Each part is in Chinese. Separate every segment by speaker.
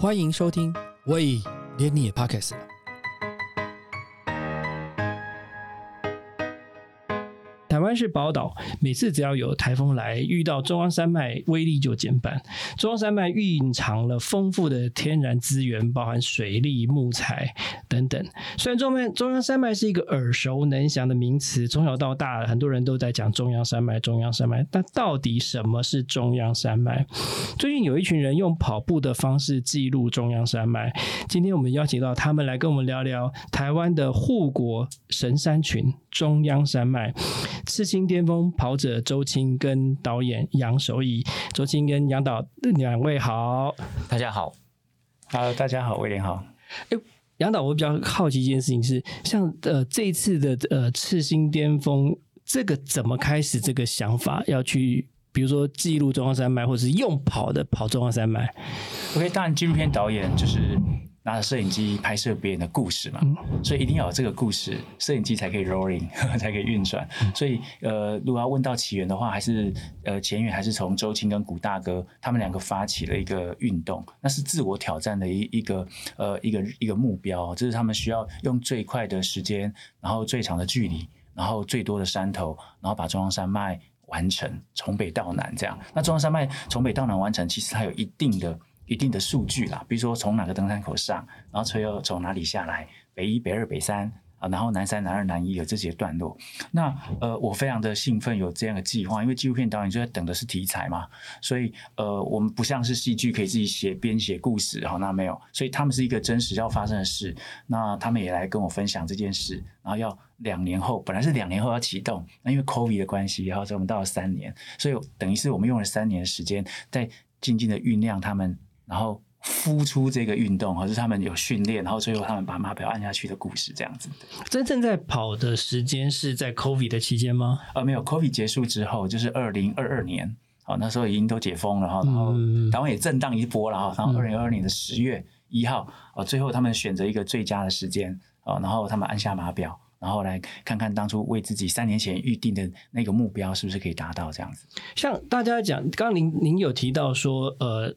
Speaker 1: 欢迎收听，喂，连你也 Podcast
Speaker 2: 是宝岛，每次只要有台风来，遇到中央山脉，威力就减半。中央山脉蕴藏了丰富的天然资源，包含水利、木材等等。虽然中央中央山脉是一个耳熟能详的名词，从小到大很多人都在讲中央山脉，中央山脉。但到底什么是中央山脉？最近有一群人用跑步的方式记录中央山脉。今天我们邀请到他们来跟我们聊聊台湾的护国神山群——中央山脉。青巅峰跑者周青跟导演杨守义，周青跟杨导两位好，
Speaker 3: 大家好
Speaker 4: ，Hello，大家好，威廉好。
Speaker 2: 哎，杨导，我比较好奇一件事情是，像呃这一次的呃赤青巅峰，这个怎么开始这个想法要去，比如说记录中央山脉，或者是用跑的跑中央山脉
Speaker 4: ？OK，当然纪录片导演就是。拿着摄影机拍摄别人的故事嘛，所以一定要有这个故事，摄影机才可以 rolling，才可以运转。所以呃，如果要问到起源的话，还是呃前源还是从周青跟古大哥他们两个发起了一个运动，那是自我挑战的一一个呃一个一个目标，这是他们需要用最快的时间，然后最长的距离，然后最多的山头，然后把中央山脉完成，从北到南这样。那中央山脉从北到南完成，其实它有一定的。一定的数据啦，比如说从哪个登山口上，然后车又从哪里下来，北一、北二、北三啊，然后南三、南二、南一有这些段落。那呃，我非常的兴奋有这样的计划，因为纪录片导演就在等的是题材嘛，所以呃，我们不像是戏剧可以自己写编写故事，好，那没有，所以他们是一个真实要发生的事，那他们也来跟我分享这件事，然后要两年后，本来是两年后要启动，那因为 COVID 的关系，然后所以我们到了三年，所以等于是我们用了三年的时间在静静的酝酿他们。然后孵出这个运动，或是他们有训练，然后最后他们把马表按下去的故事，这样子。
Speaker 2: 真正在跑的时间是在 COVID 的期间吗？
Speaker 4: 呃，没有，COVID 结束之后，就是二零二二年，好，那时候已经都解封了哈，然后台湾也震荡一波了哈，然后二零二二年的十月一号，哦，最后他们选择一个最佳的时间，哦，然后他们按下马表，然后来看看当初为自己三年前预定的那个目标是不是可以达到这样子。
Speaker 2: 像大家讲，刚刚您您有提到说，呃。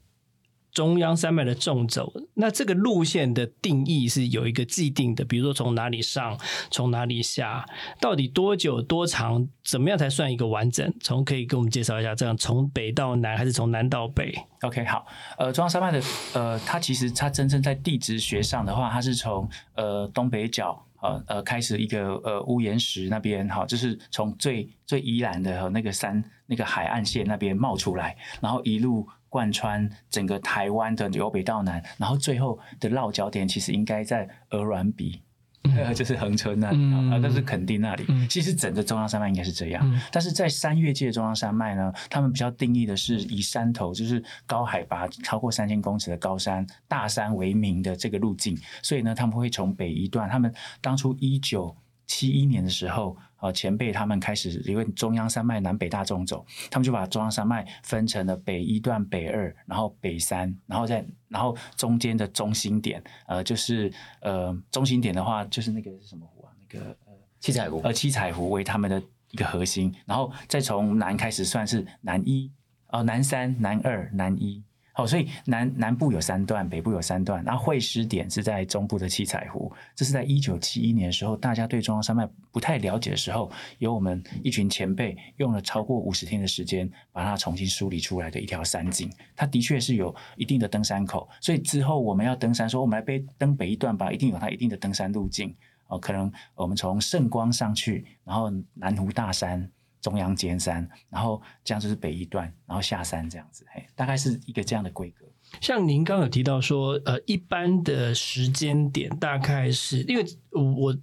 Speaker 2: 中央山脉的纵走，那这个路线的定义是有一个既定的，比如说从哪里上，从哪里下，到底多久多长，怎么样才算一个完整？从可以给我们介绍一下，这样从北到南，还是从南到北
Speaker 4: ？OK，好，呃，中央山脉的，呃，它其实它真正在地质学上的话，它是从呃东北角，呃呃开始一个呃屋檐石那边，好，就是从最最宜兰的和那个山那个海岸线那边冒出来，然后一路。贯穿整个台湾的由北到南，然后最后的落脚点其实应该在鹅銮鼻，就是恒春那里啊，那是垦丁那里。其实整个中央山脉应该是这样，但是在山岳界中央山脉呢，他们比较定义的是以山头，就是高海拔超过三千公尺的高山大山为名的这个路径，所以呢，他们会从北一段，他们当初一九七一年的时候。啊，前辈他们开始因为中央山脉南北大纵走，他们就把中央山脉分成了北一段、北二，然后北三，然后再然后中间的中心点，呃，就是呃中心点的话，就是那个是什么湖啊？那个呃
Speaker 3: 七彩湖，
Speaker 4: 呃七彩湖为他们的一个核心，然后再从南开始算是南一，哦南三、南二、南一。好，所以南南部有三段，北部有三段。那会师点是在中部的七彩湖，这是在一九七一年的时候，大家对中央山脉不太了解的时候，有我们一群前辈用了超过五十天的时间，把它重新梳理出来的一条山径。它的确是有一定的登山口，所以之后我们要登山，说我们来背登北一段吧，一定有它一定的登山路径。哦，可能我们从圣光上去，然后南湖大山。中央尖山，然后这样就是北一段，然后下山这样子，嘿，大概是一个这样的规格。
Speaker 2: 像您刚有提到说，呃，一般的时间点大概是因为我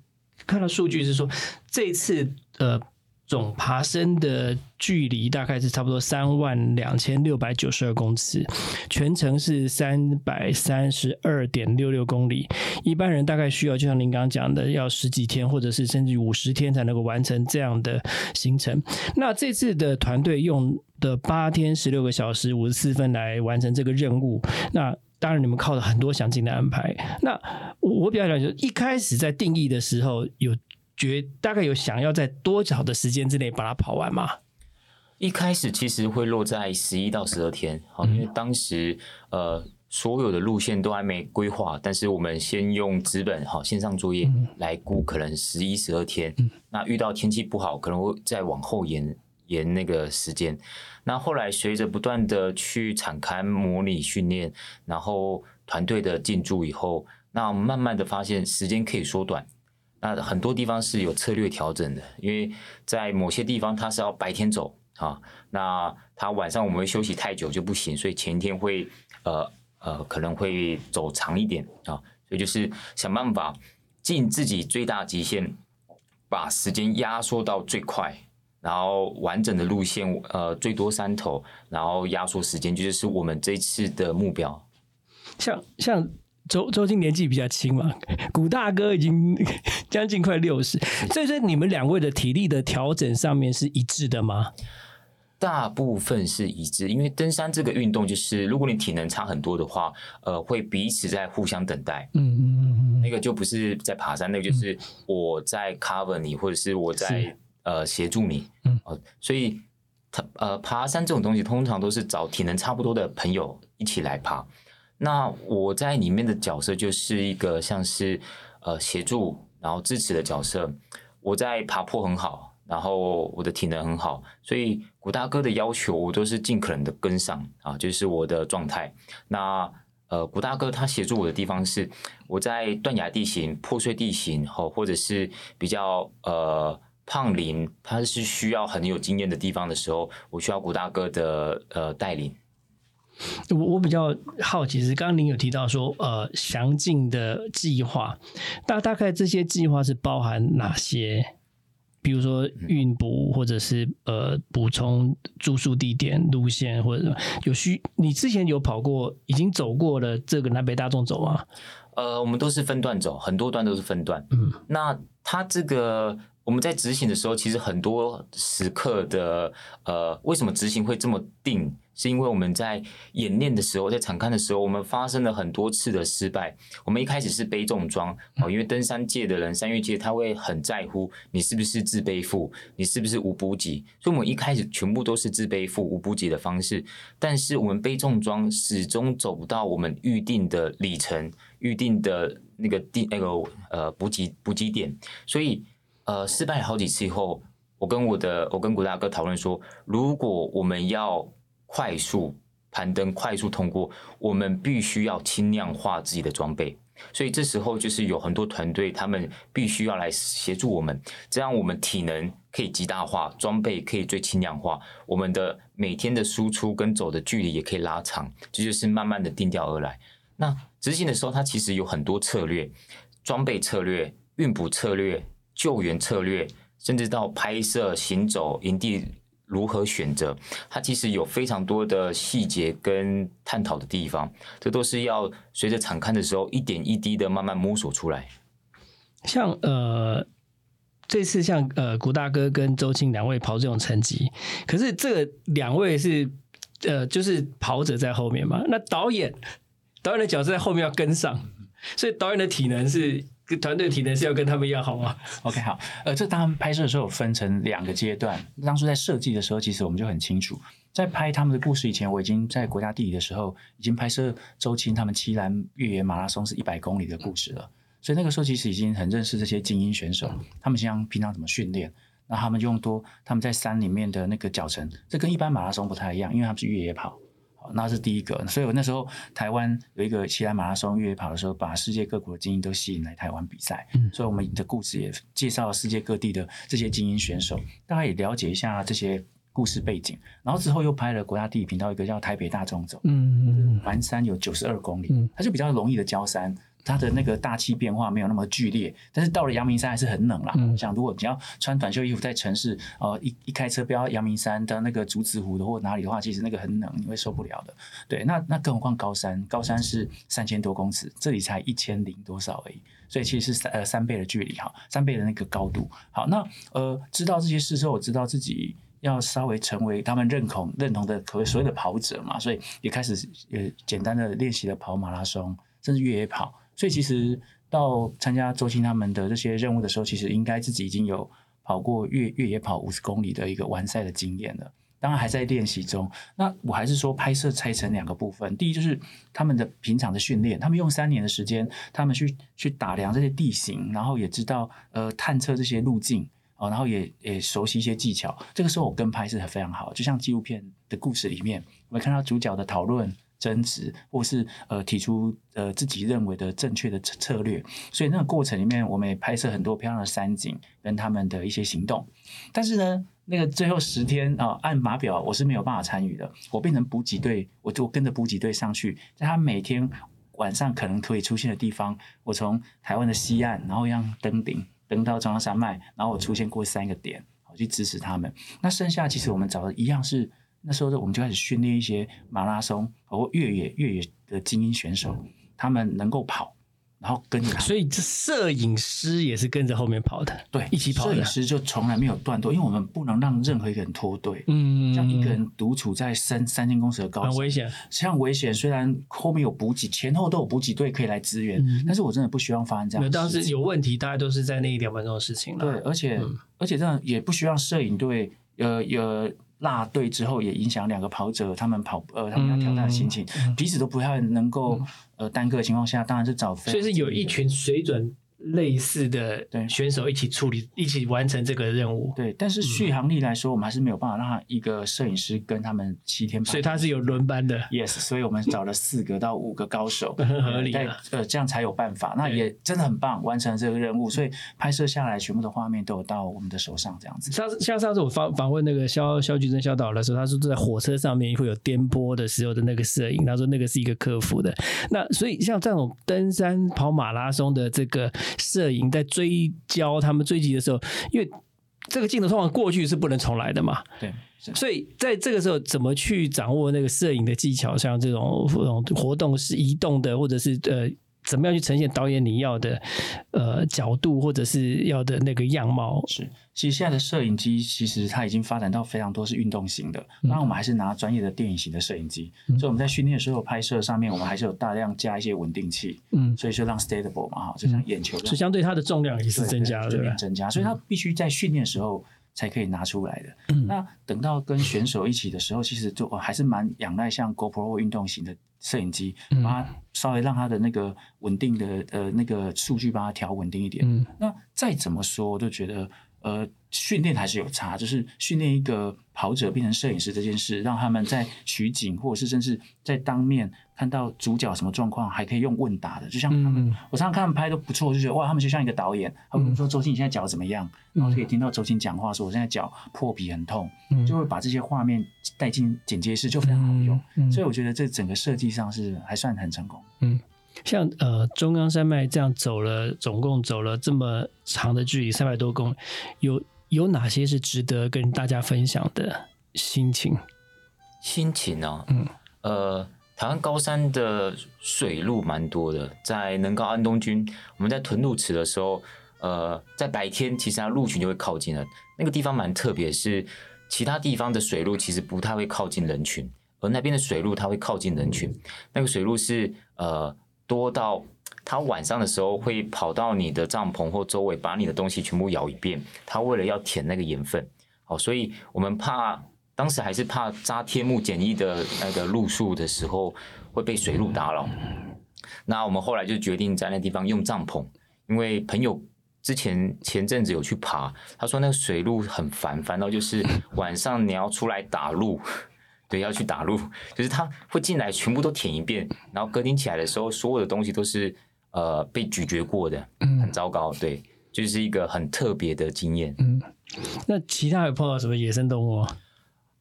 Speaker 2: 看到数据是说，这次呃。总爬升的距离大概是差不多三万两千六百九十二公尺，全程是三百三十二点六六公里。一般人大概需要，就像您刚刚讲的，要十几天，或者是甚至五十天才能够完成这样的行程。那这次的团队用的八天十六个小时五十四分来完成这个任务。那当然，你们靠了很多详尽的安排。那我比较了解，一开始在定义的时候有。觉大概有想要在多少的时间之内把它跑完吗？
Speaker 3: 一开始其实会落在十一到十二天，好，因为当时呃所有的路线都还没规划，但是我们先用纸本好线上作业来估，可能十一十二天。那遇到天气不好，可能会再往后延延那个时间。那后来随着不断的去产刊模拟训练，然后团队的进驻以后，那慢慢的发现时间可以缩短。那很多地方是有策略调整的，因为在某些地方它是要白天走啊，那它晚上我们会休息太久就不行，所以前天会呃呃可能会走长一点啊，所以就是想办法尽自己最大极限，把时间压缩到最快，然后完整的路线呃最多三头，然后压缩时间，就是我们这次的目标。
Speaker 2: 像像。周周金年纪比较轻嘛，古大哥已经 将近快六十，所以说你们两位的体力的调整上面是一致的吗？
Speaker 3: 大部分是一致，因为登山这个运动就是，如果你体能差很多的话，呃，会彼此在互相等待。嗯嗯嗯嗯，那个就不是在爬山，那个就是我在 cover 你，或者是我在呃协助你。嗯，哦，所以他呃爬山这种东西，通常都是找体能差不多的朋友一起来爬。那我在里面的角色就是一个像是呃协助然后支持的角色。我在爬坡很好，然后我的体能很好，所以古大哥的要求我都是尽可能的跟上啊，就是我的状态。那呃古大哥他协助我的地方是我在断崖地形、破碎地形或或者是比较呃胖林，他是需要很有经验的地方的时候，我需要古大哥的呃带领。
Speaker 2: 我我比较好奇是，刚刚您有提到说，呃，详尽的计划，大大概这些计划是包含哪些？比如说运补，或者是呃补充住宿地点、路线，或者有需你之前有跑过，已经走过了这个南北大众走吗？
Speaker 3: 呃，我们都是分段走，很多段都是分段。嗯，那它这个。我们在执行的时候，其实很多时刻的呃，为什么执行会这么定？是因为我们在演练的时候，在场刊的时候，我们发生了很多次的失败。我们一开始是背重装哦，因为登山界的人，山岳界他会很在乎你是不是自背负，你是不是无补给，所以我们一开始全部都是自背负无补给的方式。但是我们背重装始终走不到我们预定的里程、预定的那个地那个呃补给补给点，所以。呃，失败好几次以后，我跟我的我跟古大哥讨论说，如果我们要快速攀登、快速通过，我们必须要轻量化自己的装备。所以这时候就是有很多团队，他们必须要来协助我们，这样我们体能可以极大化，装备可以最轻量化，我们的每天的输出跟走的距离也可以拉长，这就是慢慢的定调而来。那执行的时候，它其实有很多策略，装备策略、运补策略。救援策略，甚至到拍摄、行走营地如何选择，它其实有非常多的细节跟探讨的地方，这都是要随着场刊的时候一点一滴的慢慢摸索出来。
Speaker 2: 像呃，这次像呃古大哥跟周青两位跑这种成绩，可是这个两位是呃就是跑者在后面嘛，那导演导演的角色在后面要跟上，所以导演的体能是。团队体能是要跟他们一样好吗
Speaker 4: ？OK，好，呃，这当然拍摄的时候分成两个阶段。当初在设计的时候，其实我们就很清楚，在拍他们的故事以前，我已经在国家地理的时候，已经拍摄周青他们七兰越野马拉松是一百公里的故事了。所以那个时候其实已经很认识这些精英选手，他们像平常怎么训练，那他们用多他们在山里面的那个脚程，这跟一般马拉松不太一样，因为他们是越野跑。那是第一个，所以我那时候台湾有一个骑来马拉松越野跑的时候，把世界各国的精英都吸引来台湾比赛。嗯，所以我们的故事也介绍了世界各地的这些精英选手，大家也了解一下这些故事背景。然后之后又拍了国家地理频道一个叫台北大众走，嗯嗯，环山有九十二公里，它就比较容易的交山。它的那个大气变化没有那么剧烈，但是到了阳明山还是很冷啦。我想，如果你要穿短袖衣服在城市，呃，一一开车飙阳明山的那个竹子湖的或哪里的话，其实那个很冷，你会受不了的。对，那那更何况高山，高山是三千多公尺，这里才一千零多少而已，所以其实是三呃三倍的距离哈，三倍的那个高度。好，那呃知道这些事之后，我知道自己要稍微成为他们认同认同的可所谓的跑者嘛，所以也开始呃简单的练习了跑马拉松，甚至越野跑。所以其实到参加周青他们的这些任务的时候，其实应该自己已经有跑过越越野跑五十公里的一个完赛的经验了。当然还在练习中。那我还是说，拍摄拆成两个部分，第一就是他们的平常的训练，他们用三年的时间，他们去去打量这些地形，然后也知道呃探测这些路径哦，然后也也熟悉一些技巧。这个时候我跟拍是非常好，就像纪录片的故事里面，我们看到主角的讨论。争执，或是呃提出呃自己认为的正确的策略，所以那个过程里面，我们也拍摄很多漂亮的山景跟他们的一些行动。但是呢，那个最后十天啊，按码表我是没有办法参与的，我变成补给队，我就跟着补给队上去，在他每天晚上可能可以出现的地方，我从台湾的西岸，然后让登顶，登到中央山脉，然后我出现过三个点，我去支持他们。那剩下其实我们找的一样是。那时候，我们就开始训练一些马拉松或越野越野的精英选手，他们能够跑，然后跟着。
Speaker 2: 所以，这摄影师也是跟着后面跑的，
Speaker 4: 对，
Speaker 2: 一起跑。
Speaker 4: 摄影师就从来没有断队，因为我们不能让任何一个人脱队。嗯，像一个人独处在三三千公尺的高，
Speaker 2: 很危险。
Speaker 4: 像危险，虽然后面有补给，前后都有补给队可以来支援，但是我真的不希望发生这样。
Speaker 2: 当时有问题，大概都是在那一两分钟的事情了。
Speaker 4: 对，而且而且这样也不需要摄影队，呃，有。落队之后也影响两个跑者，他们跑呃，他们要挑战的心情，彼此都不太能够呃单个的情况下，当然是找。
Speaker 2: 所以是有一群水准。类似的选手一起处理，一起完成这个任务。
Speaker 4: 对，但是续航力来说，我们还是没有办法让一个摄影师跟他们七天。
Speaker 2: 所以他是有轮班的。
Speaker 4: Yes，所以我们找了四个到五个高手，
Speaker 2: 很合理。
Speaker 4: 呃，这样才有办法。那也真的很棒，完成这个任务。所以拍摄下来，全部的画面都有到我们的手上，这样子。
Speaker 2: 像像上次我访访问那个肖肖菊珍肖导的时候，他说在火车上面会有颠簸的时候的那个摄影，他说那个是一个克服的。那所以像这种登山跑马拉松的这个摄影在。追焦他们追击的时候，因为这个镜头通常过去是不能重来的嘛，
Speaker 4: 对，
Speaker 2: 所以在这个时候怎么去掌握那个摄影的技巧，像这种这种活动是移动的，或者是呃。怎么样去呈现导演你要的呃角度，或者是要的那个样貌？
Speaker 4: 是，其实现在的摄影机其实它已经发展到非常多是运动型的，当然我们还是拿专业的电影型的摄影机。所以我们在训练的时候拍摄上面，我们还是有大量加一些稳定器，嗯，所以说让 stable 嘛哈，就像眼球，
Speaker 2: 是相对它的重量也是增加了，对
Speaker 4: 增加，所以它必须在训练的时候才可以拿出来的。那等到跟选手一起的时候，其实就还是蛮仰赖像 GoPro 运动型的。摄影机，把它稍微让它的那个稳定的呃那个数据把它调稳定一点。那再怎么说，我都觉得呃训练还是有差，就是训练一个跑者变成摄影师这件事，让他们在取景或者是甚至在当面。看到主角什么状况，还可以用问答的，就像他们，我常常看他们拍都不错，就觉得哇，他们就像一个导演。他们说周星，你现在脚怎么样？然后可以听到周星讲话，说我现在脚破皮很痛，就会把这些画面带进剪接室，就非常好用。所以我觉得这整个设计上是还算很成功。
Speaker 2: 嗯，像呃中央山脉这样走了，总共走了这么长的距离，三百多公里，有有哪些是值得跟大家分享的心情？
Speaker 3: 心情呢？嗯，呃。台湾高山的水路蛮多的，在能高安东军，我们在屯路池的时候，呃，在白天其实它鹿群就会靠近了。那个地方蛮特别，是其他地方的水路其实不太会靠近人群，而那边的水路它会靠近人群。那个水路是呃多到它晚上的时候会跑到你的帐篷或周围，把你的东西全部咬一遍。它为了要舔那个盐分，好，所以我们怕。当时还是怕扎天幕简易的那个路数的时候会被水路打扰，那我们后来就决定在那地方用帐篷，因为朋友之前前阵子有去爬，他说那个水路很烦，烦到就是晚上你要出来打路，对，要去打路，就是他会进来全部都舔一遍，然后隔天起来的时候，所有的东西都是呃被咀嚼过的，很糟糕，对，就是一个很特别的经验。嗯，
Speaker 2: 那其他有碰到什么野生动物吗？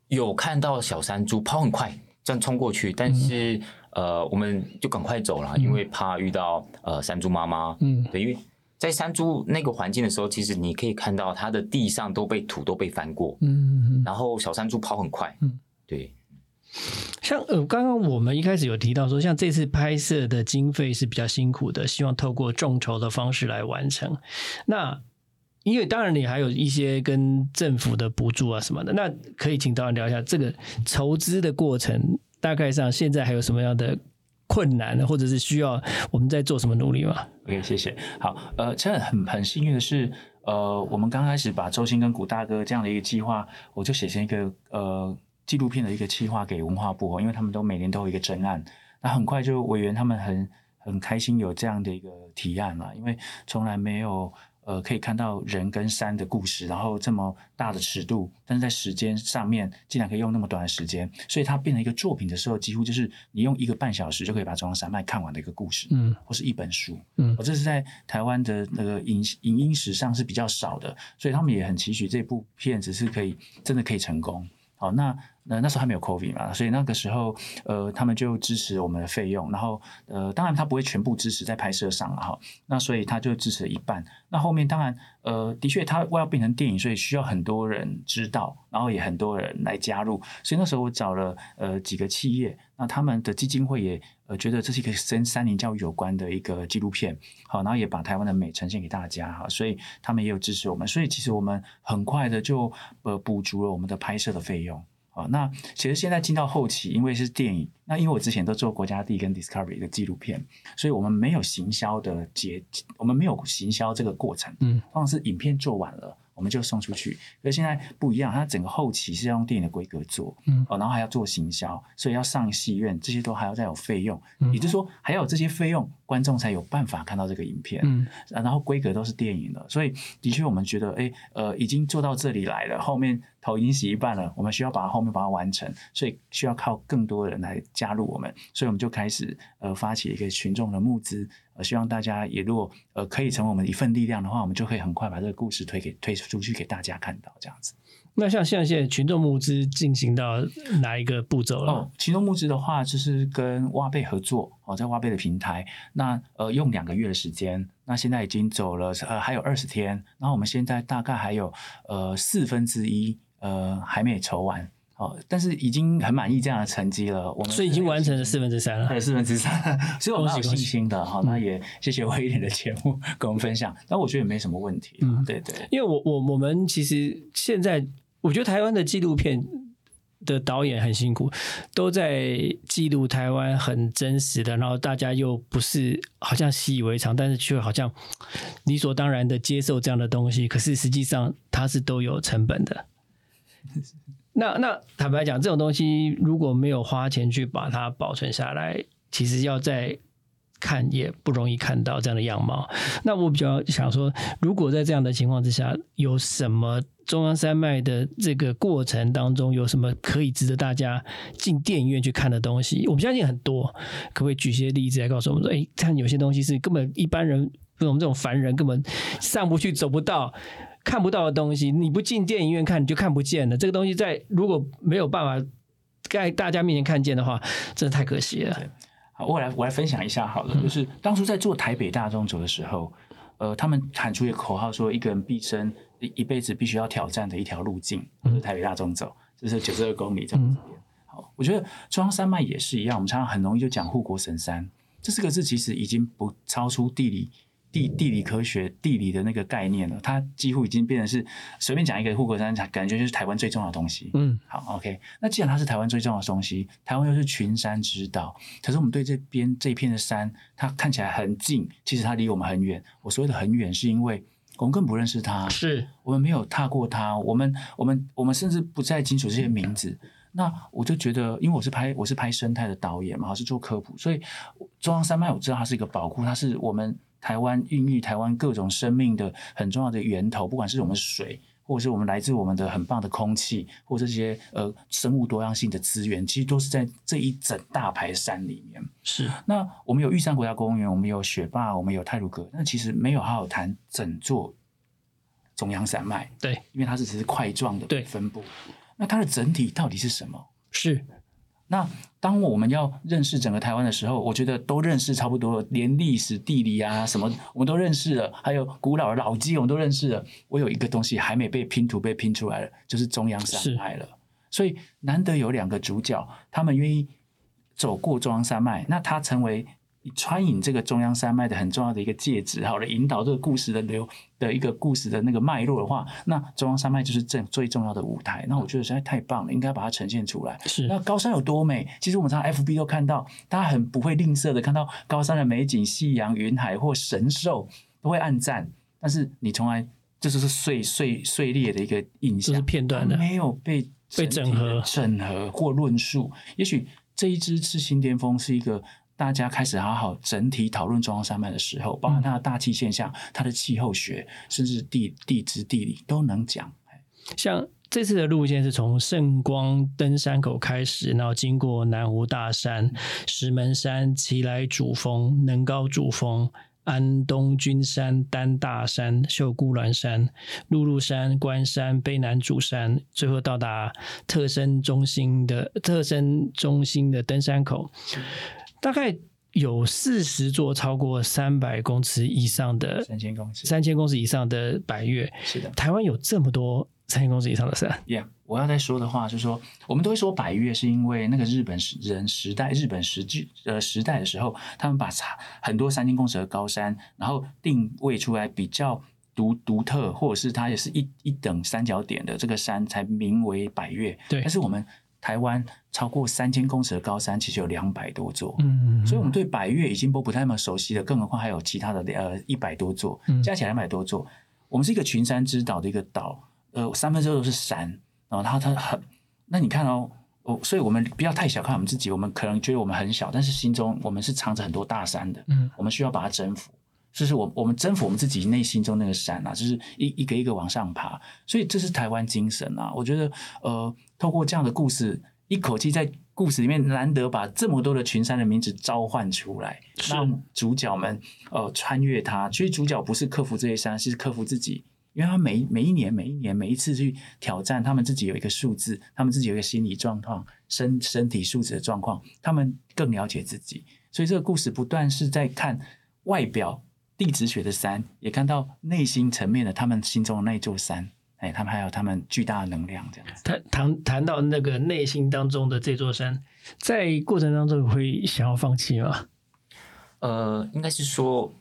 Speaker 3: 有看到小山猪跑很快，这样冲过去，但是呃，我们就赶快走了，因为怕遇到呃山猪妈妈。嗯，对，因为在山猪那个环境的时候，其实你可以看到它的地上都被土都被翻过。嗯，然后小山猪跑很快。嗯，对。
Speaker 2: 像呃，刚刚我们一开始有提到说，像这次拍摄的经费是比较辛苦的，希望透过众筹的方式来完成。那因为当然你还有一些跟政府的补助啊什么的，那可以请导演聊一下这个筹资的过程，大概上现在还有什么样的困难，或者是需要我们在做什么努力吗
Speaker 4: ？OK，谢谢。好，呃，真的很很幸运的是，呃，我们刚开始把周星跟古大哥这样的一个计划，我就写成一个呃纪录片的一个企划给文化部，因为他们都每年都有一个征案，那很快就委员他们很很开心有这样的一个提案了，因为从来没有。呃，可以看到人跟山的故事，然后这么大的尺度，但是在时间上面竟然可以用那么短的时间，所以它变成一个作品的时候，几乎就是你用一个半小时就可以把中央山脉看完的一个故事，嗯，或是一本书，嗯，我这是在台湾的那个影影音史上是比较少的，所以他们也很期许这部片子是可以真的可以成功。好，那。那那时候还没有 COVID 嘛，所以那个时候，呃，他们就支持我们的费用，然后，呃，当然他不会全部支持在拍摄上了哈，那所以他就支持了一半。那后面当然，呃，的确他要变成电影，所以需要很多人知道，然后也很多人来加入，所以那时候我找了呃几个企业，那他们的基金会也呃觉得这是一个跟三年教育有关的一个纪录片，好，然后也把台湾的美呈现给大家哈，所以他们也有支持我们，所以其实我们很快的就呃补足了我们的拍摄的费用。啊，那其实现在进到后期，因为是电影，那因为我之前都做国家地跟 Discovery 的纪录片，所以我们没有行销的节，我们没有行销这个过程，嗯，往往是影片做完了。我们就送出去，可是现在不一样，它整个后期是要用电影的规格做，嗯，哦，然后还要做行销，所以要上戏院，这些都还要再有费用，也就是说还要有这些费用，观众才有办法看到这个影片，嗯，然后规格都是电影的，所以的确我们觉得，哎，呃，已经做到这里来了，后面头已经洗一半了，我们需要把它后面把它完成，所以需要靠更多人来加入我们，所以我们就开始呃发起一个群众的募资。呃，希望大家也如果呃可以成为我们一份力量的话，我们就可以很快把这个故事推给推出去给大家看到这样子。
Speaker 2: 那像像现在群众募资进行到哪一个步骤了？哦，
Speaker 4: 群众募资的话，就是跟挖贝合作哦，在挖贝的平台，那呃用两个月的时间，那现在已经走了呃还有二十天，然后我们现在大概还有呃四分之一呃还没筹完。哦，但是已经很满意这样的成绩了。我们
Speaker 2: 所以已经完成了四分之三了，
Speaker 4: 对，四分之三，所以我们有信心的。好，那也谢谢威廉的节目 跟我们分享。那我觉得也没什么问题。嗯，对对。
Speaker 2: 因为我我我们其实现在，我觉得台湾的纪录片的导演很辛苦，都在记录台湾很真实的，然后大家又不是好像习以为常，但是却好像理所当然的接受这样的东西。可是实际上它是都有成本的。那那坦白讲，这种东西如果没有花钱去把它保存下来，其实要再看也不容易看到这样的样貌。那我比较想说，如果在这样的情况之下，有什么中央山脉的这个过程当中，有什么可以值得大家进电影院去看的东西？我们相信很多，可不可以举些例子来告诉我们说，哎，看有些东西是根本一般人，我们这种凡人根本上不去、走不到。看不到的东西，你不进电影院看，你就看不见了。这个东西在如果没有办法在大家面前看见的话，真的太可惜了。
Speaker 4: 好，我来我来分享一下好了，就是当初在做台北大众走的时候，呃，他们喊出一个口号，说一个人毕生一辈子必须要挑战的一条路径，就是台北大众走，就是九十二公里这样子。好，我觉得中央山脉也是一样，我们常常很容易就讲护国神山，这四个字其实已经不超出地理。地地理科学地理的那个概念了，它几乎已经变成是随便讲一个护国山，感觉就是台湾最重要的东西。嗯，好，OK。那既然它是台湾最重要的东西，台湾又是群山之岛，可是我们对这边这一片的山，它看起来很近，其实它离我们很远。我所谓的很远，是因为我们更不认识它，
Speaker 2: 是
Speaker 4: 我们没有踏过它，我们我们我们甚至不再清楚这些名字。那我就觉得，因为我是拍我是拍生态的导演嘛，我是做科普，所以中央山脉我知道它是一个宝库，它是我们。台湾孕育台湾各种生命的很重要的源头，不管是我们水，或者是我们来自我们的很棒的空气，或这些呃生物多样性的资源，其实都是在这一整大排山里面。
Speaker 2: 是。
Speaker 4: 那我们有玉山国家公园，我们有雪霸，我们有泰鲁阁，那其实没有好好谈整座中央山脉。
Speaker 2: 对，
Speaker 4: 因为它是只是块状的分布。那它的整体到底是什么？
Speaker 2: 是。
Speaker 4: 那当我们要认识整个台湾的时候，我觉得都认识差不多了，连历史、地理啊什么我们都认识了，还有古老的老街我们都认识了。我有一个东西还没被拼图被拼出来了，就是中央山脉了。所以难得有两个主角，他们愿意走过中央山脉，那他成为。穿引这个中央山脉的很重要的一个介质，好了，引导这个故事的流的一个故事的那个脉络的话，那中央山脉就是正最重要的舞台。那我觉得实在太棒了，应该把它呈现出来。
Speaker 2: 是
Speaker 4: 那高山有多美？其实我们常 FB 都看到，大家很不会吝啬的看到高山的美景、夕阳、云海或神兽，都会暗赞。但是你从来这就是碎碎碎裂的一个印象，
Speaker 2: 是片段的，
Speaker 4: 没有被
Speaker 2: 被整合、
Speaker 4: 整合或论述。也许这一支赤心巅峰是一个大家开始好好整体讨论中央山脉的时候，包含它的大气现象、它的气候学，甚至地地质地理都能讲。
Speaker 2: 像这次的路线是从圣光登山口开始，然后经过南湖大山、石门山、奇来主峰、能高主峰。安东君山、丹大山、秀姑峦山、露露山、关山、卑南主山，最后到达特生中心的特生中心的登山口，大概有四十座超过三百公尺以上的
Speaker 4: 三千公尺、
Speaker 2: 三千公尺以上的百越。
Speaker 4: 是的，
Speaker 2: 台湾有这么多。三千公尺以上的山
Speaker 4: ，Yeah，我要再说的话，就是说，我们都会说百越，是因为那个日本人时代，日本时距呃时代的时候，他们把很多三千公尺的高山，然后定位出来比较独独特，或者是它也是一一等三角点的这个山，才名为百越。
Speaker 2: 对，
Speaker 4: 但是我们台湾超过三千公尺的高山，其实有两百多座，嗯嗯，所以我们对百越已经不不太那么熟悉了，更何况还有其他的呃一百多座，加起来两百多座，我们是一个群山之岛的一个岛。呃，三分之二都是山，然后它它很，那你看哦，哦，所以我们不要太小看我们自己，我们可能觉得我们很小，但是心中我们是藏着很多大山的，嗯，我们需要把它征服，就是我我们征服我们自己内心中那个山啊，就是一一个一个往上爬，所以这是台湾精神啊，我觉得呃，透过这样的故事，一口气在故事里面难得把这么多的群山的名字召唤出来，让主角们呃穿越它，其实主角不是克服这些山，是克服自己。因为他每每一年、每一年、每一次去挑战，他们自己有一个数字，他们自己有一个心理状况、身身体素质的状况，他们更了解自己。所以这个故事不断是在看外表地质学的山，也看到内心层面的他们心中的那座山。哎，他们还有他们巨大的能量，这样子。
Speaker 2: 谈谈谈到那个内心当中的这座山，在过程当中会想要放弃吗？
Speaker 3: 呃，应该是说。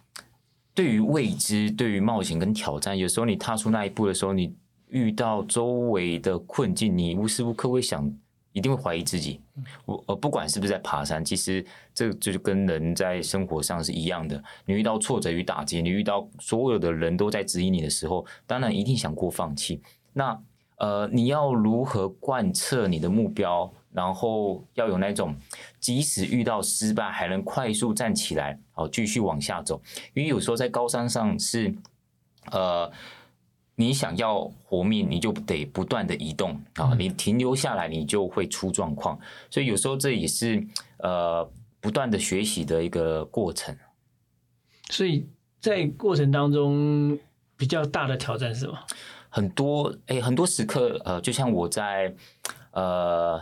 Speaker 3: 对于未知，对于冒险跟挑战，有时候你踏出那一步的时候，你遇到周围的困境，你无时无刻会想，一定会怀疑自己。我呃，不管是不是在爬山，其实这就是跟人在生活上是一样的。你遇到挫折与打击，你遇到所有的人都在指引你的时候，当然一定想过放弃。那呃，你要如何贯彻你的目标？然后要有那种，即使遇到失败，还能快速站起来，好继续往下走。因为有时候在高山上是，呃，你想要活命，你就得不断的移动啊，你停留下来，你就会出状况。所以有时候这也是呃不断的学习的一个过程。
Speaker 2: 所以在过程当中，比较大的挑战是什么？
Speaker 3: 很多哎，很多时刻，呃，就像我在呃。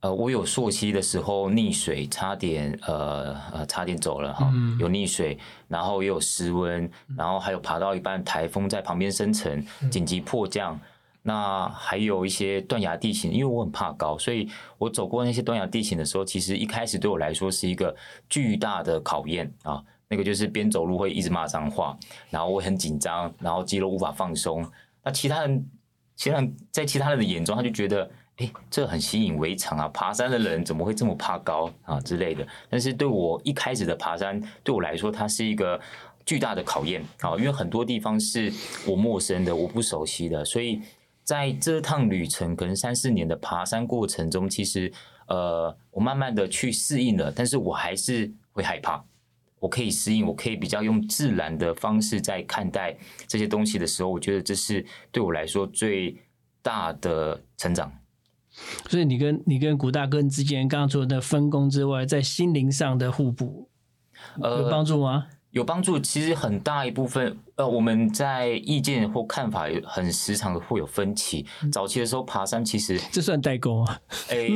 Speaker 3: 呃，我有溯溪的时候溺水，差点呃呃差点走了哈，有溺水，然后也有失温，然后还有爬到一半台风在旁边生成，紧急迫降。那还有一些断崖地形，因为我很怕高，所以我走过那些断崖地形的时候，其实一开始对我来说是一个巨大的考验啊。那个就是边走路会一直骂脏话，然后我很紧张，然后肌肉无法放松。那其他人，其他人在其他人的眼中，他就觉得。哎，这很习以为常啊！爬山的人怎么会这么怕高啊之类的？但是对我一开始的爬山，对我来说，它是一个巨大的考验啊！因为很多地方是我陌生的，我不熟悉的，所以在这趟旅程，可能三四年的爬山过程中，其实呃，我慢慢的去适应了，但是我还是会害怕。我可以适应，我可以比较用自然的方式在看待这些东西的时候，我觉得这是对我来说最大的成长。
Speaker 2: 所以你跟你跟古大哥之间刚刚说的分工之外，在心灵上的互补，有帮助吗？
Speaker 3: 有帮助。其实很大一部分，呃，我们在意见或看法很时常的会有分歧。早期的时候爬山，其实
Speaker 2: 这算代沟啊？
Speaker 3: 哎，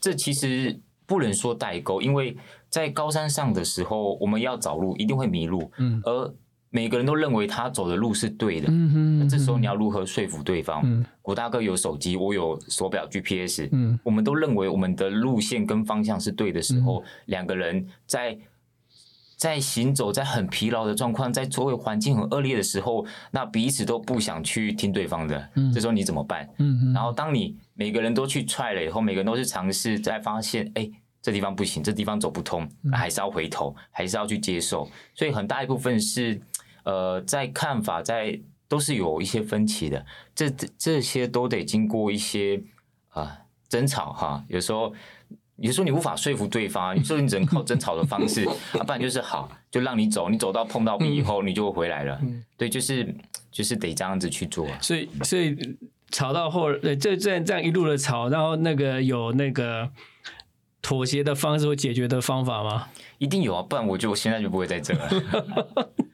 Speaker 3: 这其实不能说代沟，因为在高山上的时候，我们要找路一定会迷路。嗯，而每个人都认为他走的路是对的，那这时候你要如何说服对方？古大哥有手机，我有手表 GPS，我们都认为我们的路线跟方向是对的时候，两个人在在行走在很疲劳的状况，在周围环境很恶劣的时候，那彼此都不想去听对方的，这时候你怎么办？然后当你每个人都去踹了以后，每个人都去尝试，再发现哎。这地方不行，这地方走不通，还是要回头，还是要去接受。所以很大一部分是，呃，在看法在都是有一些分歧的。这这些都得经过一些啊争吵哈，有时候有时候你无法说服对方，有时候你只能靠争吵的方式，啊，不然就是好就让你走，你走到碰到壁以后，你就会回来了。对，就是就是得这样子去做。
Speaker 2: 所以所以吵到后，呃，这这样这样一路的吵，然后那个有那个妥协的方式或解决的方法吗？
Speaker 3: 一定有啊，不然我就现在就不会在这了。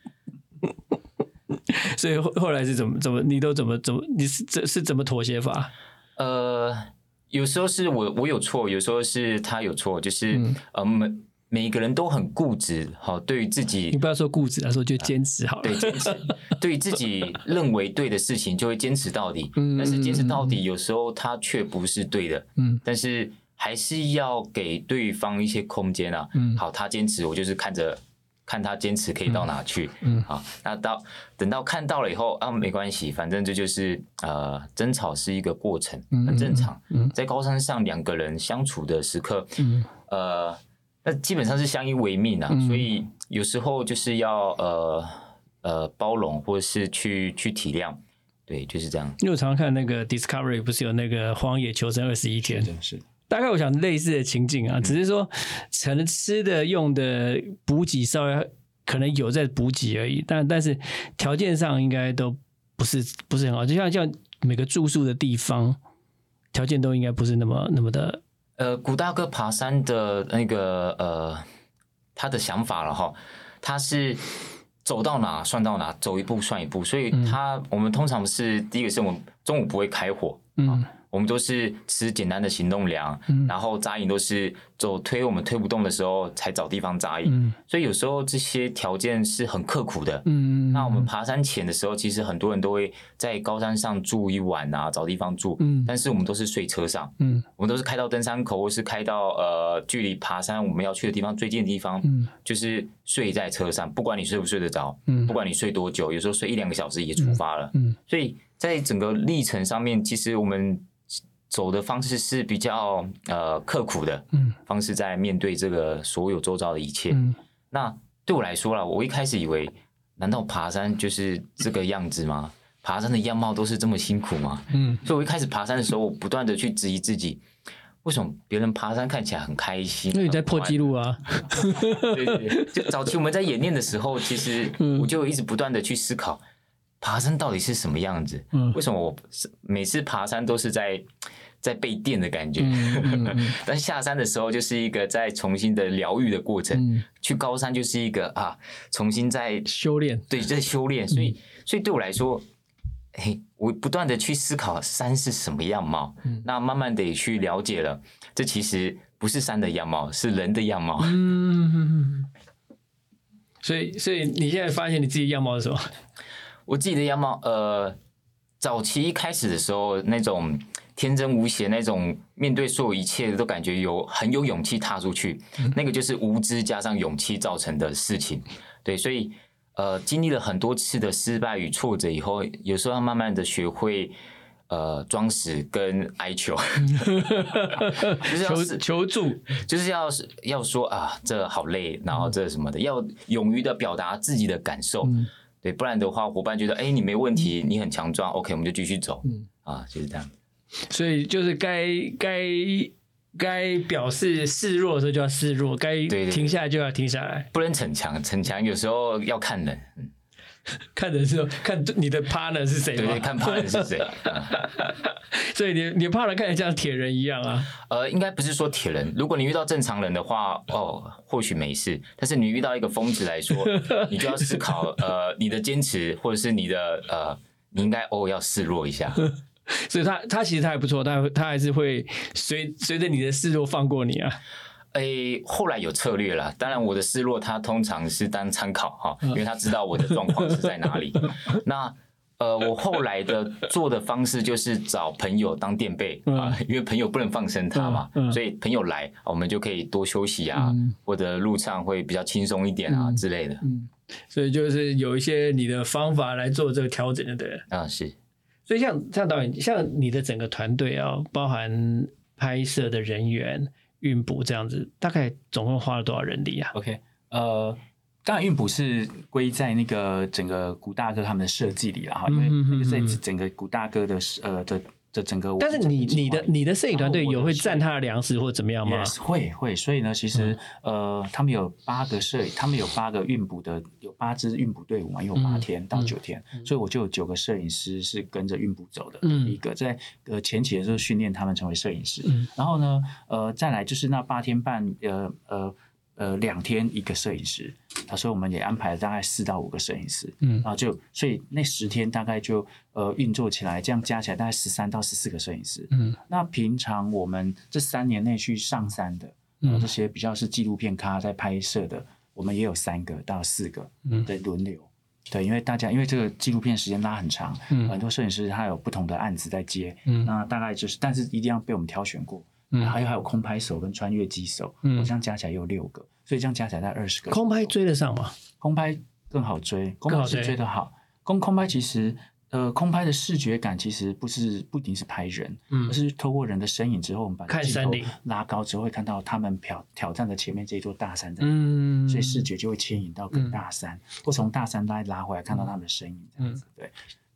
Speaker 2: 所以后后来是怎么怎么你都怎么怎么你是这是怎么妥协法？
Speaker 3: 呃，有时候是我我有错，有时候是他有错，就是、呃每每一个人都很固执，好，对于自己
Speaker 2: 你不要说固执来，说就坚持好了。
Speaker 3: 对坚持，对于自己认为对的事情就会坚持到底，
Speaker 2: 嗯
Speaker 3: 但是坚持到底有时候它却不是对的，
Speaker 2: 嗯
Speaker 3: 但是还是要给对方一些空间啊。
Speaker 2: 嗯
Speaker 3: 好，他坚持，我就是看着看他坚持可以到哪去。
Speaker 2: 嗯
Speaker 3: 好，那到等到看到了以后啊，没关系，反正这就是呃，争吵是一个过程，
Speaker 2: 嗯
Speaker 3: 很正常。
Speaker 2: 嗯
Speaker 3: 在高山上两个人相处的时刻，
Speaker 2: 嗯。
Speaker 3: 呃，那基本上是相依为命啊，
Speaker 2: 嗯。
Speaker 3: 所以有时候就是要呃呃包容，或者是去去体谅，对，就是这样。
Speaker 2: 因为我常常看那个 Discovery 不是有那个荒野求生二十一天，
Speaker 4: 真的是
Speaker 2: 大概我想类似的情景啊，只是说可能吃的用的补给稍微可能有在补给而已，但但是条件上应该都不是不是很好，就像像每个住宿的地方条件都应该不是那么那么的
Speaker 3: 呃，古大哥爬山的那个呃，他的想法了哈，他是走到哪算到哪，走一步算一步，所以他、我们通常是第一个是我们中午不会开火，
Speaker 2: 嗯
Speaker 3: 我们都是吃简单的行动粮，
Speaker 2: 嗯。
Speaker 3: 然后扎营都是走推我们推不动的时候才找地方扎营，
Speaker 2: 嗯。
Speaker 3: 所以有时候这些条件是很刻苦的。
Speaker 2: 嗯，
Speaker 3: 那我们爬山前的时候，其实很多人都会在高山上住一晚啊，找地方住。
Speaker 2: 嗯。
Speaker 3: 但是我们都是睡车上，
Speaker 2: 嗯。
Speaker 3: 我们都是开到登山口，或是开到呃距离爬山我们要去的地方最近的地方，
Speaker 2: 嗯。
Speaker 3: 就是睡在车上，不管你睡不睡得着，
Speaker 2: 嗯。
Speaker 3: 不管你睡多久，有时候睡一两个小时也出发了。
Speaker 2: 嗯。
Speaker 3: 所以在整个历程上面，其实我们走的方式是比较呃刻苦的
Speaker 2: 嗯
Speaker 3: 方式，在面对这个所有周遭的一切。
Speaker 2: 嗯
Speaker 3: 那对我来说啦，我一开始以为，难道爬山就是这个样子吗？爬山的样貌都是这么辛苦吗？
Speaker 2: 嗯
Speaker 3: 所以我一开始爬山的时候，我不断的去质疑自己，为什么别人爬山看起来很开心？
Speaker 2: 因为你在破纪录啊，
Speaker 3: 对对对，就早期我们在演练的时候，其实
Speaker 2: 嗯
Speaker 3: 我就一直不断的去思考，爬山到底是什么样子？
Speaker 2: 嗯。
Speaker 3: 为什么我是每次爬山都是在在被电的感觉？
Speaker 2: 嗯嗯嗯。
Speaker 3: 但下山的时候就是一个在重新的疗愈的过程，
Speaker 2: 嗯，
Speaker 3: 去高山就是一个啊，重新在
Speaker 2: 修炼，
Speaker 3: 对在修炼，所以所以对我来说，嘿，我不断的去思考山是什么样貌，
Speaker 2: 嗯。
Speaker 3: 那慢慢的也去了解了，这其实不是山的样貌，是人的样貌。
Speaker 2: 嗯，所以所以你现在发现你自己样貌是什么？
Speaker 3: 我自己的样貌，呃，早期一开始的时候，那种天真无邪，那种面对所有一切都感觉有很有勇气踏出去，那个就是无知加上勇气造成的事情。对，所以呃，经历了很多次的失败与挫折以后，有时候要慢慢的学会。呃，装死跟哀求，就是要
Speaker 2: 求求助，
Speaker 3: 就是要是要说啊，这好累，然后这什么的，要勇于的表达自己的感受，
Speaker 2: 嗯
Speaker 3: 对，不然的话，伙伴觉得哎、你没问题，你很强壮，OK，我们就继续走，
Speaker 2: 嗯
Speaker 3: 啊，就是这样。
Speaker 2: 所以就是该该该表示示弱的时候就要示弱，该停下来就要停下来。
Speaker 3: 不能逞强，逞强有时候要看人，嗯
Speaker 2: 看的是看你的 partner 是谁
Speaker 3: 对看 partner 是谁。
Speaker 2: 所以你你 partner 看起来像铁人一样啊。
Speaker 3: 呃，应该不是说铁人，如果你遇到正常人的话，哦，或许没事。但是你遇到一个疯子来说，你就要思考，呃，你的坚持或者是你的呃，你应该哦要示弱一下。
Speaker 2: 所以他他其实他还不错，他他还是会随随着你的示弱放过你啊。
Speaker 3: 诶，后来有策略了。当然，我的失落他通常是当参考哈，因为他知道我的状况是在哪里。那呃，我后来的做的方式就是找朋友当垫背啊，因为朋友不能放生他嘛，所以朋友来，我们就可以多休息啊，
Speaker 2: 嗯
Speaker 3: 或者路上会比较轻松一点啊、
Speaker 2: 嗯
Speaker 3: 之类的。
Speaker 2: 嗯所以就是有一些你的方法来做这个调整，就对了。
Speaker 3: 啊，是
Speaker 2: 所以像像导演，像你的整个团队啊，包含拍摄的人员、运补这样子，大概总共花了多少人力啊
Speaker 4: ？OK，呃，当然运补是归在那个整个古大哥他们的设计里了哈，因为那个在
Speaker 2: 嗯
Speaker 4: 整个古大哥的呃的的整个。
Speaker 2: 但是你你的你的摄影团队有会占他的粮食或怎么样吗？
Speaker 4: 会会，所以呢，其实呃，他们有八个摄影，他们有八个运补的，有八支运补队伍嘛，有八天到九天，所以我就有九个摄影师是跟着运补走的。嗯，一个在呃前期的时候训练他们成为摄影师，然后呢，呃，再来就是那八天半，呃呃。呃，两天一个摄影师，他说我们也安排了大概四到五个摄影师，嗯，然后就所以那十天大概就呃运作起来，这样加起来大概十三到十四个摄影师，嗯，那平常我们这三年内去上山的，嗯，这些比较是纪录片咖在拍摄的，我们也有三个到四个，嗯，的轮流，对，因为大家因为这个纪录片时间拉很长，嗯，很多摄影师他有不同的案子在接，嗯，那大概就是，但是一定要被我们挑选过。嗯，还有还有空拍手跟穿越机手，嗯，这样加起来有六个，所以这样加起来大概二十个。
Speaker 2: 空拍追得上吗？
Speaker 4: 空拍更好追，空拍是追得好。空空拍其实，呃，空拍的视觉感其实不是不一定是拍人，嗯，而是透过人的身影之后，我们把镜头拉高之后，会看到他们挑挑战的前面这一座大山在，嗯，所以视觉就会牵引到更大山，或从大山拉拉回来看到他们的身影，这样子对。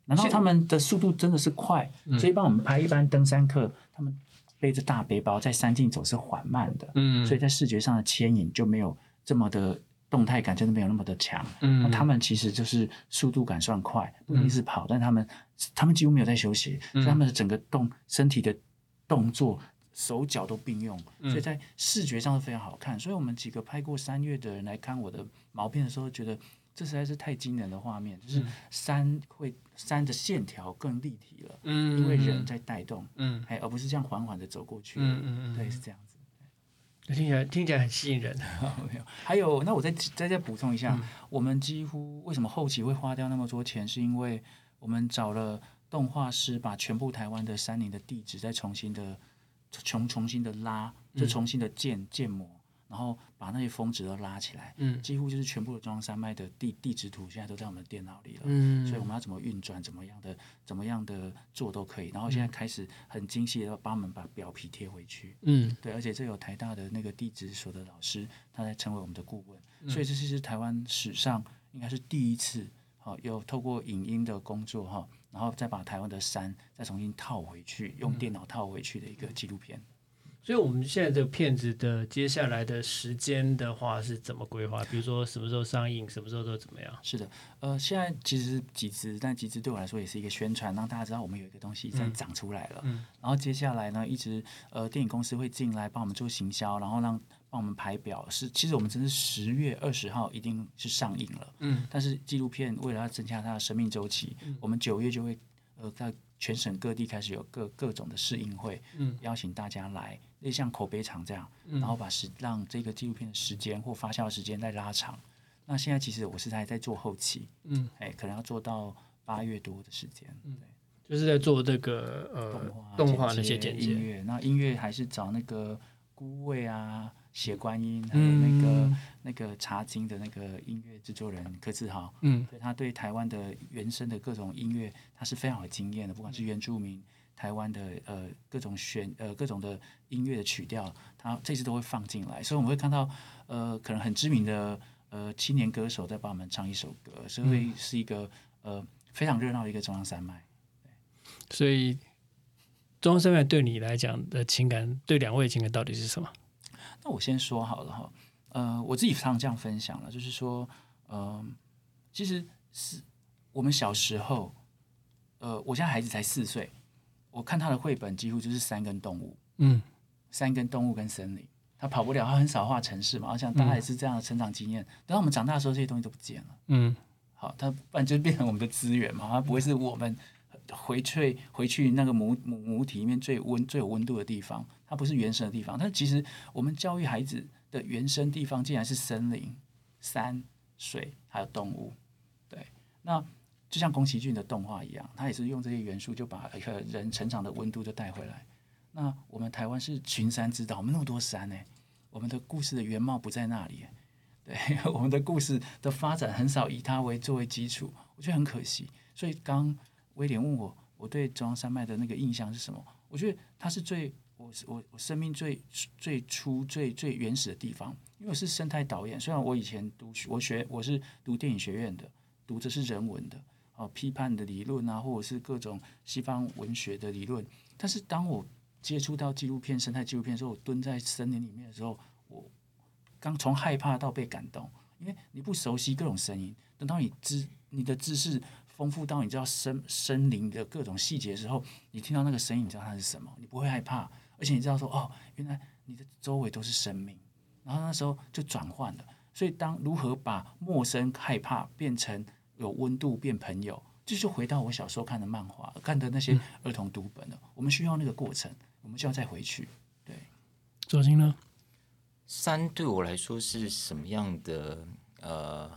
Speaker 4: 然后他们的速度真的是快，所以帮我们拍一般登山客他们。背着大背包在山径走是缓慢的，嗯，所以在视觉上的牵引就没有这么的动态感，真的没有那么的强。嗯，他们其实就是速度感算快，不一定是跑，但他们他们几乎没有在休息，所以他们的整个动身体的动作、手脚都并用，所以在视觉上是非常好看。所以我们几个拍过三月的人来看我的毛片的时候，觉得。这实在是太惊人的画面，就是山会山的线条更立体了，嗯，因为人在带动，嗯，还而不是这样缓缓的走过去，嗯嗯嗯，对，是这样子。
Speaker 2: 听起来听起来很吸引人。
Speaker 4: 没有，还有，那我再再再补充一下，我们几乎为什么后期会花掉那么多钱，是因为我们找了动画师，把全部台湾的山林的地址再重新的重重新的拉，就重新的建建模。然后把那些峰值都拉起来，嗯，几乎就是全部的中央山脉的地地质图，现在都在我们的电脑里了，嗯，所以我们要怎么运转，怎么样的，怎么样的做都可以。然后现在开始很精细的帮我们把表皮贴回去，嗯，对，而且这有台大的那个地质所的老师，他在成为我们的顾问，所以这是台湾史上应该是第一次，好，有透过影音的工作哈，然后再把台湾的山再重新套回去，用电脑套回去的一个纪录片。
Speaker 2: 所以，我们现在这个片子的接下来的时间的话是怎么规划？比如说什么时候上映，什么时候都怎么样？
Speaker 4: 是的，呃，现在其实集资，但集资对我来说也是一个宣传，让大家知道我们有一个东西在长出来了。嗯。然后接下来呢，一直呃，电影公司会进来帮我们做行销，然后让帮我们排表。是，其实我们真是十月二十号一定是上映了。嗯。但是纪录片为了要增加它的生命周期，我们九月就会呃在全省各地开始有各各种的试映会，嗯，邀请大家来。就像口碑场这样，然后把时让这个纪录片的时间或发酵的时间再拉长。那现在其实我是在在做后期，嗯，哎，可能要做到八月多的时间，对，
Speaker 2: 就是在做这个呃动画那些剪
Speaker 4: 接音乐。那音乐还是找那个孤味啊、写观音，还有那个那个茶经的那个音乐制作人柯志豪，嗯，对他对台湾的原生的各种音乐，他是非常有经验的，不管是原住民。台湾的呃各种选呃各种的音乐的曲调，它这次都会放进来，所以我们会看到呃可能很知名的呃青年歌手在帮我们唱一首歌，所以会是一个呃非常热闹的一个中央山脉。
Speaker 2: 所以中央山脉对你来讲的情感，对两位情感到底是什么？
Speaker 4: 那我先说好了哈，呃，我自己常常这样分享了，就是说，呃，其实是我们小时候，呃，我现在孩子才四岁。我看他的绘本几乎就是山跟动物，嗯，山跟动物跟森林，他跑不了，他很少画城市嘛。我想大家也是这样的成长经验。等到我们长大的时候，这些东西都不见了，嗯，好，它不然就变成我们的资源嘛，它不会是我们回去回去那个母母母体里面最温最有温度的地方，它不是原生的地方。但其实我们教育孩子的原生地方，竟然是森林、山水还有动物，对，那。就像宫崎骏的动画一样，他也是用这些元素就把一个人成长的温度就带回来。那我们台湾是群山之岛，我们那么多山呢，我们的故事的原貌不在那里。对，我们的故事的发展很少以它为作为基础，我觉得很可惜。所以刚威廉问我，我对中央山脉的那个印象是什么？我觉得它是最我我我生命最最初最最原始的地方，因为我是生态导演。虽然我以前读我学我是读电影学院的，读的是人文的。哦，批判的理论啊，或者是各种西方文学的理论，但是当我接触到纪录片、生态纪录片的时候，我蹲在森林里面的时候，我刚从害怕到被感动，因为你不熟悉各种声音，等到你知你的知识丰富到你知道森森林的各种细节的时候，你听到那个声音，你知道它是什么，你不会害怕，而且你知道说哦，原来你的周围都是生命，然后那时候就转换了。所以，当如何把陌生害怕变成有温度变朋友，这就回到我小时候看的漫画、看的那些儿童读本了。我们需要那个过程，我们需要再回去。对，
Speaker 2: 左星呢？
Speaker 3: 山对我来说是什么样的？呃，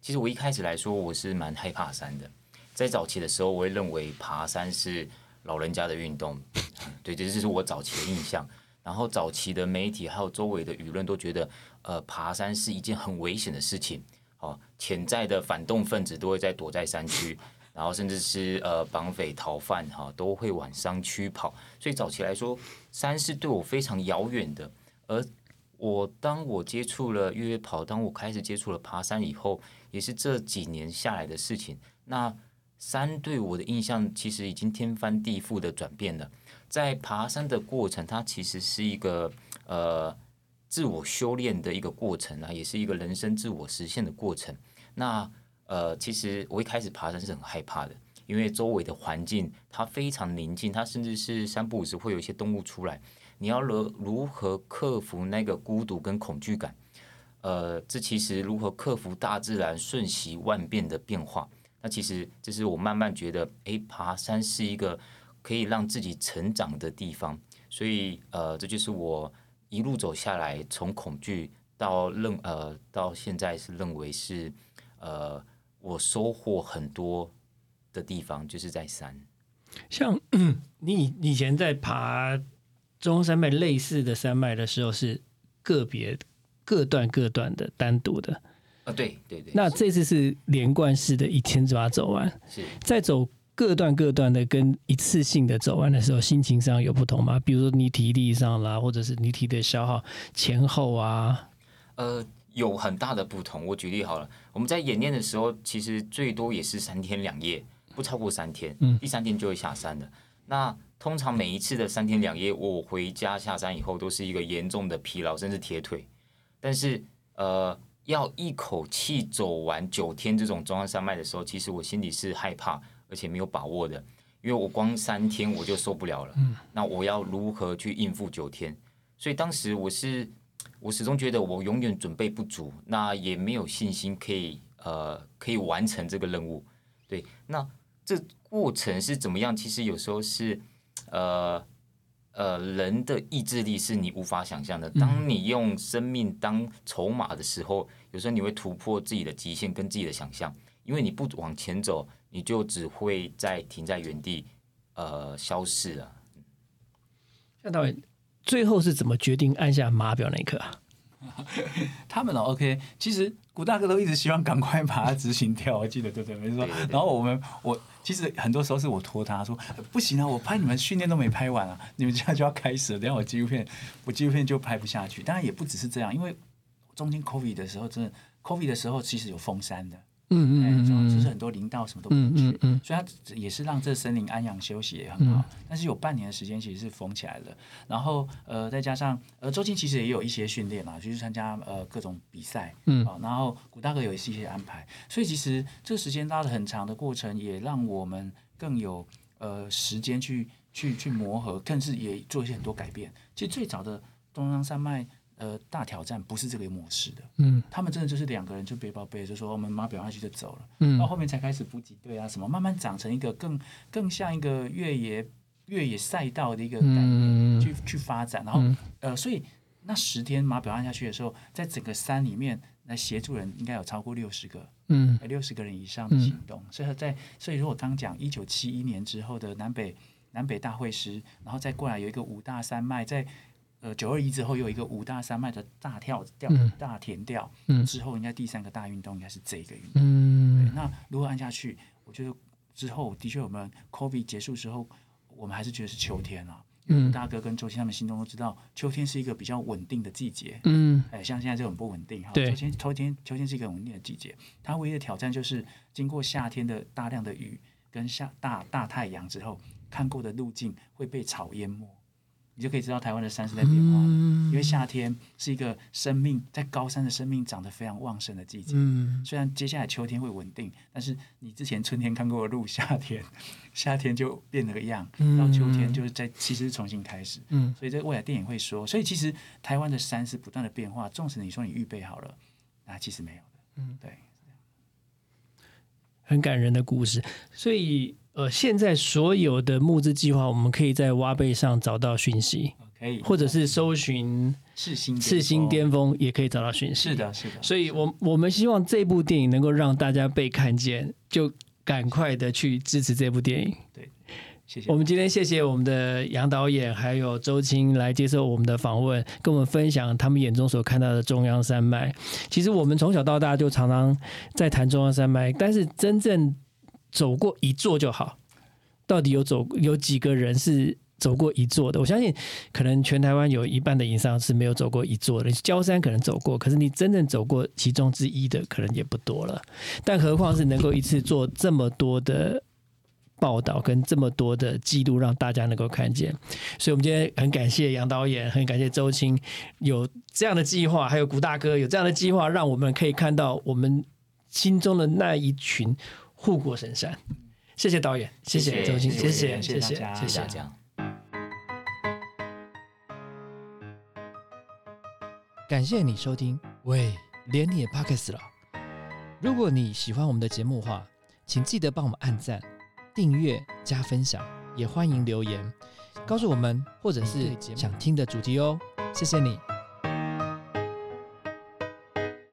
Speaker 3: 其实我一开始来说，我是蛮害怕山的。在早期的时候，我会认为爬山是老人家的运动，对，这就是我早期的印象。然后早期的媒体还有周围的舆论都觉得，呃，爬山是一件很危险的事情，哦，潜在的反动分子都会在躲在山区，然后甚至是呃绑匪逃犯哈都会往山区跑，所以早期来说，山是对我非常遥远的。而我当我接触了越野跑，当我开始接触了爬山以后，也是这几年下来的事情。那山对我的印象其实已经天翻地覆的转变了。在爬山的过程，它其实是一个呃自我修炼的一个过程啊，也是一个人生自我实现的过程。那呃，其实我一开始爬山是很害怕的，因为周围的环境它非常宁静，它甚至是三不五时会有一些动物出来。你要如如何克服那个孤独跟恐惧感？呃，这其实如何克服大自然瞬息万变的变化？那其实这是我慢慢觉得，哎，爬山是一个。可以让自己成长的地方，所以呃，这就是我一路走下来，从恐惧到认呃，到现在是认为是呃，我收获很多的地方，就是在山。
Speaker 2: 像 你以前在爬中央山脉类似的山脉的时候，是个别各段各段的单独的
Speaker 3: 啊，对对对。
Speaker 2: 那这次是连贯式的，一天就把它走完，
Speaker 3: 是
Speaker 2: 再走。各段各段的跟一次性的走完的时候，心情上有不同吗？比如说你体力上啦，或者是你体力消耗前后啊？
Speaker 3: 呃，有很大的不同。我举例好了，我们在演练的时候，其实最多也是三天两夜，不超过三天。嗯，第三天就会下山的。那通常每一次的三天两夜，我回家下山以后，都是一个严重的疲劳，甚至铁腿。但是，呃，要一口气走完九天这种中央山脉的时候，其实我心里是害怕。而且没有把握的，因为我光三天我就受不了了。嗯，那我要如何去应付九天？所以当时我是，我始终觉得我永远准备不足，那也没有信心可以呃可以完成这个任务。对，那这过程是怎么样？其实有时候是呃呃人的意志力是你无法想象的。当你用生命当筹码的时候，有时候你会突破自己的极限跟自己的想象，因为你不往前走。你就只会在停在原地，呃，消失了。
Speaker 2: 夏导演最后是怎么决定按下码表那一刻啊？
Speaker 4: 他们哦，OK，其实古大哥都一直希望赶快把它执行掉，我记得对对没错。然后我们我其实很多时候是我拖他说不行啊，我拍你们训练都没拍完啊，你们现在就要开始了，等下我纪录片我纪录片就拍不下去。当然也不只是这样，因为中间 COVID 的时候，真的 COVID 的时候其实有封山的。嗯嗯嗯，就是很多林道什么都不能去，所以它也是让这森林安养休息也很好。但是有半年的时间其实是封起来了，然后呃再加上呃周青其实也有一些训练嘛，就是参加呃各种比赛，嗯，然后古大哥有一些安排，所以其实这个时间拉的很长的过程，也让我们更有呃时间去去去磨合，更是也做一些很多改变。其实最早的东方山脉。呃，大挑战不是这个模式的，嗯，他们真的就是两个人就背包背着说我们马表下去就走了，嗯，然后后面才开始补给队啊什么，慢慢长成一个更更像一个越野越野赛道的一个概念去去发展，然后呃，所以那十天马表按下去的时候，在整个山里面来协助人应该有超过六十个，嗯，六十个人以上的行动，所以在所以如果刚讲一九七一年之后的南北南北大会师，然后再过来有一个五大山脉在。呃，九二一之后又有一个五大山脉的大跳调大田调，之后应该第三个大运动应该是这个运动。那如果按下去，我觉得之后的确我们 COVID 结束之后，我们还是觉得是秋天啊。嗯，大哥跟周青他们心中都知道，秋天是一个比较稳定的季节。嗯，哎，像现在就很不稳定哈。对，秋天秋天秋天是一个稳定的季节，它唯一的挑战就是经过夏天的大量的雨跟下大大太阳之后。看过的路径会被草淹没，你就可以知道台湾的山是在变化的。因为夏天是一个生命在高山的生命长得非常旺盛的季节。
Speaker 2: 嗯，
Speaker 4: 虽然接下来秋天会稳定，但是你之前春天看过的路，夏天 夏天就变了个样，到秋天就是在其实是重新开始。
Speaker 2: 嗯，
Speaker 4: 所以这未来电影会说，所以其实台湾的山是不断的变化，纵使你说你预备好了，那其实没有的。嗯，对。
Speaker 2: 很感人的故事，所以呃，现在所有的募资计划，我们可以在挖贝上找到讯息，
Speaker 4: 可以，
Speaker 2: 或者是搜寻
Speaker 4: 赤星
Speaker 2: 赤星巅峰，也可以找到讯息。
Speaker 4: 是的，是的。
Speaker 2: 所以，我我们希望这部电影能够让大家被看见，就赶快的去支持这部电影。
Speaker 4: 对。
Speaker 2: 谢谢我们今天谢谢我们的杨导演还有周青来接受我们的访问，跟我们分享他们眼中所看到的中央山脉。其实我们从小到大就常常在谈中央山脉，但是真正走过一座就好。到底有走有几个人是走过一座的？我相信可能全台湾有一半的以上是没有走过一座的。焦山可能走过，可是你真正走过其中之一的可能也不多了。但何况是能够一次做这么多的。报道跟这么多的记录，让大家能够看见，所以我们今天很感谢杨导演，很感谢周青有这样的计划，还有古大哥有这样的计划，让我们可以看到我们心中的那一群护国神山。谢谢导演，谢谢周星，谢谢谢谢谢谢大家。
Speaker 1: 感谢你收听，喂，连你也 pockets 了。如果你喜欢我们的节目的话，请记得帮我们按赞。订阅加分享，也欢迎留言告诉我们，或者是想听的主题哦。谢谢你。